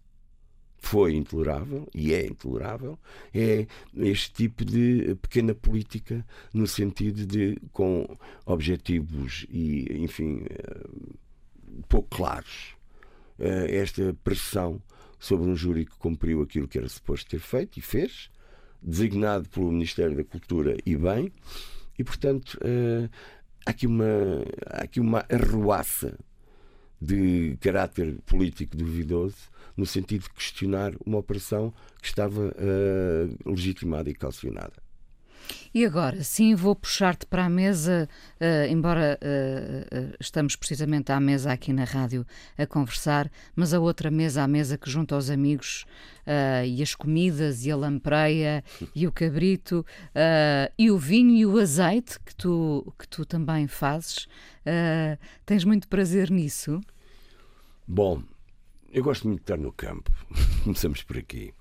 foi intolerável e é intolerável, é este tipo de pequena política no sentido de com objetivos e, enfim, uh, pouco claros. Uh, esta pressão sobre um júri que cumpriu aquilo que era suposto ter feito e fez, designado pelo Ministério da Cultura e bem, e portanto uh, há, aqui uma, há aqui uma arruaça de caráter político duvidoso no sentido de questionar uma operação que estava uh, legitimada e calcionada. E agora, sim, vou puxar-te para a mesa, uh, embora uh, uh, estamos precisamente à mesa aqui na rádio a conversar, mas a outra mesa, a mesa que junta os amigos e as comidas e a lampreia e o cabrito e o vinho e o azeite que tu, que tu também fazes. tens muito prazer nisso? Bom, eu gosto muito de estar no campo. *laughs* Começamos por aqui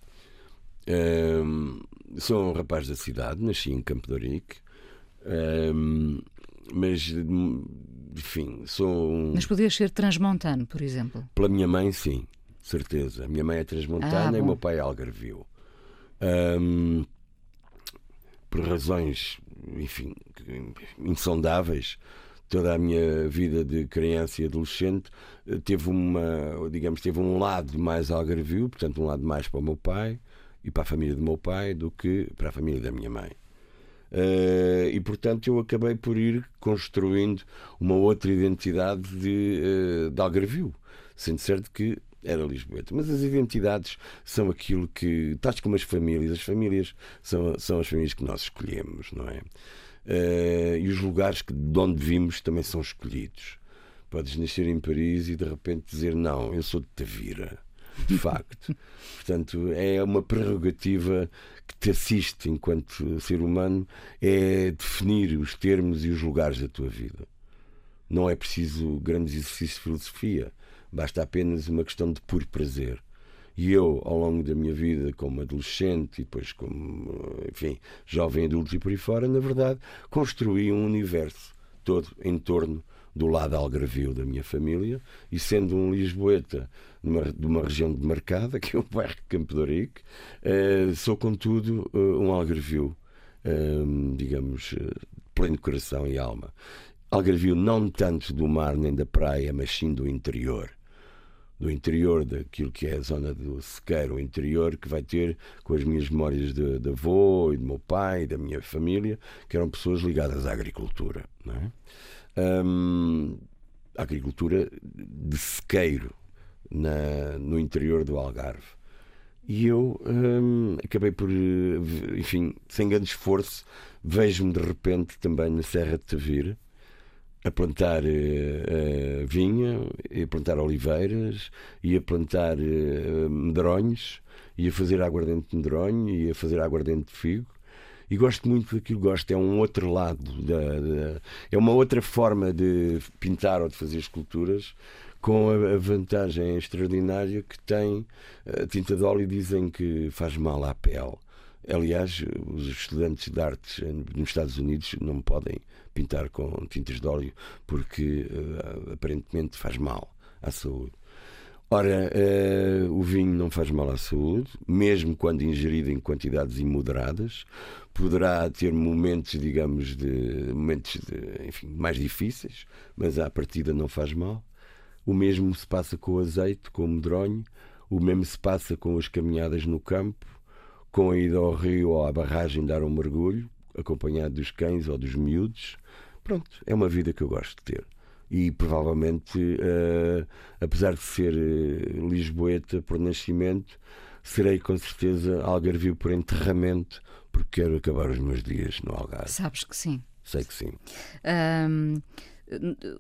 sou um rapaz da cidade, nasci em Campo de Ourique, mas, enfim, sou um... Mas podias ser transmontano, por exemplo? Pela minha mãe, sim, certeza. A minha mãe é transmontana ah, e o meu pai é algarvio. Um, por razões, enfim, insondáveis, toda a minha vida de criança e adolescente eh, teve uma, digamos, teve um lado mais algarvio, portanto um lado mais para o meu pai, e para a família do meu pai do que para a família da minha mãe. Uh, e portanto eu acabei por ir construindo uma outra identidade de, uh, de Algarvio, sendo certo que era Lisboeta. Mas as identidades são aquilo que, tais como as famílias, as famílias são, são as famílias que nós escolhemos, não é? Uh, e os lugares que, de onde vimos também são escolhidos. Podes nascer em Paris e de repente dizer: Não, eu sou de Tavira de facto. Portanto, é uma prerrogativa que te assiste enquanto ser humano, é definir os termos e os lugares da tua vida. Não é preciso grandes exercícios de filosofia, basta apenas uma questão de puro prazer. E eu, ao longo da minha vida, como adolescente e depois como, enfim, jovem adulto e por aí fora, na verdade, construí um universo todo em torno do lado algarvio da minha família e sendo um lisboeta numa, de uma região demarcada, *laughs* que é o bairro de Campo de Ourique, uh, sou contudo uh, um algarvio, uh, digamos, pleno coração e alma. Algarvio não tanto do mar nem da praia, mas sim do interior do interior daquilo que é a zona do sequeiro, o interior que vai ter com as minhas memórias de, de avô e do meu pai, da minha família, que eram pessoas ligadas à agricultura. Não é? Um, agricultura de sequeiro na, no interior do Algarve. E eu acabei por, enfim, sem grande esforço, vejo-me de repente também na Serra de Tavira a plantar uh, vinha, a plantar oliveiras, e a plantar uh, medronhos, e a fazer aguardente de medronho, e a fazer aguardente de figo e gosto muito daquilo gosto. É um outro lado, da, da, é uma outra forma de pintar ou de fazer esculturas com a, vantagem extraordinária que tem a tinta de óleo dizem que faz mal à pele. Aliás, os estudantes de artes nos Estados Unidos não podem pintar com tintas de óleo porque uh, aparentemente faz mal à saúde. Ora, uh, o vinho não faz mal à saúde, mesmo quando ingerido em quantidades imoderadas. Poderá ter momentos, digamos, de momentos de, enfim, mais difíceis, mas à partida não faz mal. O mesmo se passa com o azeite, com o medronho, o mesmo se passa com as caminhadas no campo, com a ida ao rio ou à barragem dar um mergulho, acompanhado dos cães ou dos miúdos. Pronto, é uma vida que eu gosto de ter e provavelmente, uh, apesar de ser uh, lisboeta por nascimento, serei com certeza algarvio por enterramento, porque quero acabar os meus dias no Algarve. Sabes que sim. Sei que sim. Um,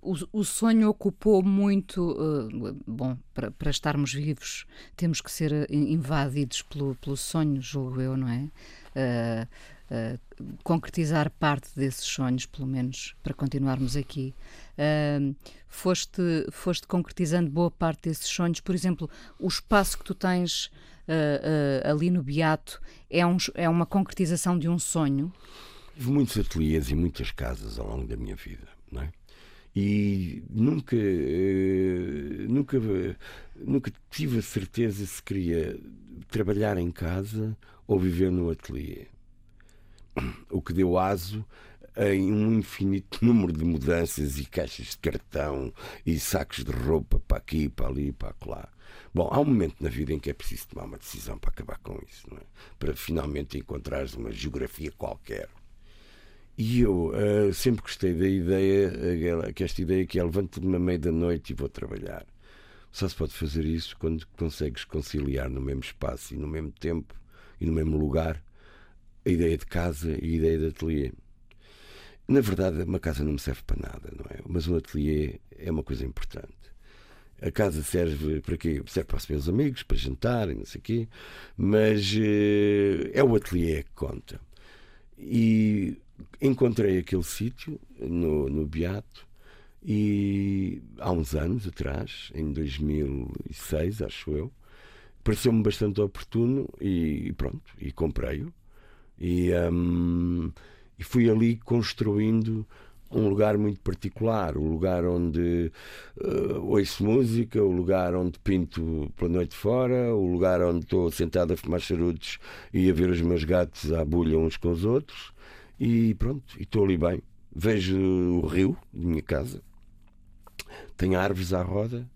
o, o, sonho ocupou muito. Uh, bom, para, para, estarmos vivos, temos que ser invadidos pelo, pelo sonho, julgo eu, não é? Uh, uh, concretizar parte desses sonhos, pelo menos para continuarmos aqui. Uh, foste, foste concretizando boa parte desses sonhos, por exemplo, o espaço que tu tens uh, ali no Beato é, um, é uma concretização de um sonho? Tive muitos ateliês e muitas casas ao longo da minha vida, não é? E nunca, nunca, nunca tive a certeza se queria trabalhar em casa ou viver no ateliê. O que deu aso em um infinito número de mudanças e caixas de cartão e sacos de roupa para aqui, para ali, para lá. Bom, há um momento na vida em que é preciso tomar uma decisão para acabar com isso, é? para finalmente encontrares uma geografia qualquer. E eu uh, sempre gostei da ideia, que esta ideia que é levanto-me à meia da noite e vou trabalhar. Só se pode fazer isso quando consegues conciliar no mesmo espaço e no mesmo tempo e no mesmo lugar a ideia de casa e a ideia de ateliê. Na verdade, uma casa não me serve para nada, não é? Mas um ateliê é uma coisa importante. A casa serve para quê? Serve para os meus amigos, para jantar e não sei o quê, mas uh, é o ateliê que conta. E encontrei aquele sítio no, no Beato e há uns anos atrás, em 2006, acho eu, pareceu-me bastante oportuno e, pronto, e comprei-o. E, um, e fui ali construindo um lugar muito particular, o lugar onde uh, ouço música, o lugar onde pinto pela noite fora, o lugar onde estou sentado a fumar charutos e a ver os meus gatos à bulha uns com os outros. E pronto, estou ali bem. Vejo o rio de minha casa, tenho árvores à roda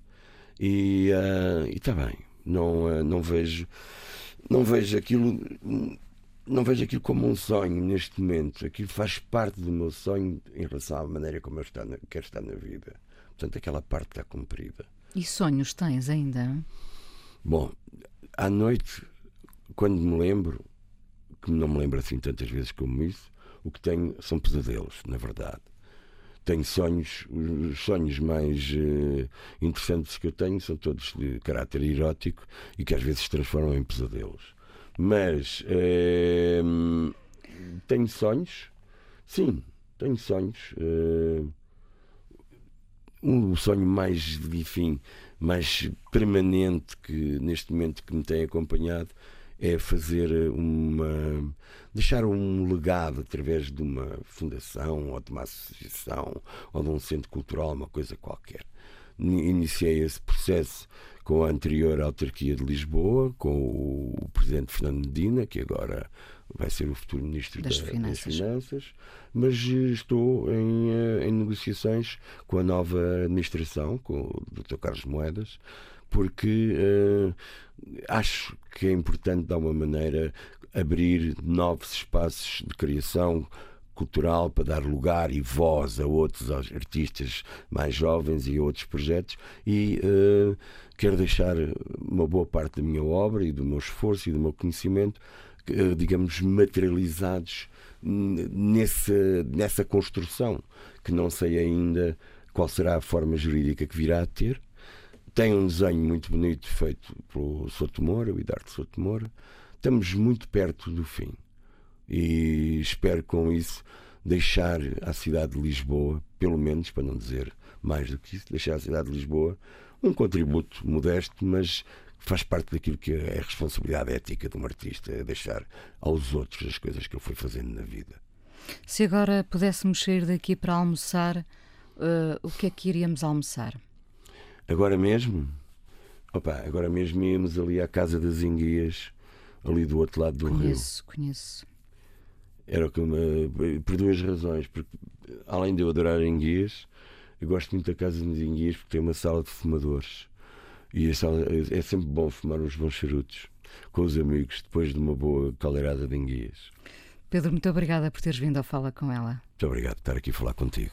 e uh, está bem. Não, uh, não vejo não vejo aquilo não vejo aquilo como um sonho neste momento. Aquilo faz parte do meu sonho em relação à maneira como eu estou na, quero estar na vida. Portanto, aquela parte está cumprida. E sonhos tens ainda? Bom, à noite, quando me lembro, que não me lembro assim tantas vezes como isso, o que tenho são pesadelos, na verdade. Tenho sonhos, os sonhos mais uh, interessantes que eu tenho são todos de caráter erótico e que às vezes se transformam em pesadelos. Mas uh, tenho sonhos, sim, tenho sonhos. Uh, um sonho mais, enfim, mais permanente que neste momento que me tem acompanhado é fazer uma. deixar um legado através de uma fundação ou de uma associação ou de um centro cultural, uma coisa qualquer. Iniciei esse processo com a anterior autarquia de Lisboa, com o presidente Fernando Medina, que agora vai ser o futuro ministro das, da, finanças. das finanças. mas estou em, eh, em negociações com a nova administração, com o Dr. Carlos Moedas, porque uh, acho que é importante, de alguma maneira, abrir novos espaços de criação cultural para dar lugar e voz a outros artistas mais jovens e a outros projetos e uh, quero deixar uma boa parte da minha obra e do meu esforço e do meu conhecimento uh, digamos materializados nessa, nessa construção que não sei ainda qual será a forma jurídica que virá a ter tem um desenho muito bonito feito pelo Souto Moura, o Hidarte Souto Moura. Estamos muito perto do fim. E espero com isso deixar à cidade de Lisboa, pelo menos, para não dizer mais do que isso, deixar à cidade de Lisboa um contributo modesto, mas faz parte daquilo que é a responsabilidade ética de um artista, é deixar aos outros as coisas que ele foi fazendo na vida. Se agora pudéssemos sair daqui para almoçar, uh, o que é que iríamos almoçar? Agora mesmo, opa, agora mesmo íamos ali à casa das enguias, ali do outro lado do conheço, rio. Conheço, conheço. Era me, por duas razões, porque além de eu adorar enguias, eu gosto muito da casa das enguias porque tem uma sala de fumadores. E a sala, é sempre bom fumar uns bons charutos com os amigos depois de uma boa caldeirada de enguias. Pedro, muito obrigada por teres vindo a falar com ela. Muito obrigado por estar aqui a falar contigo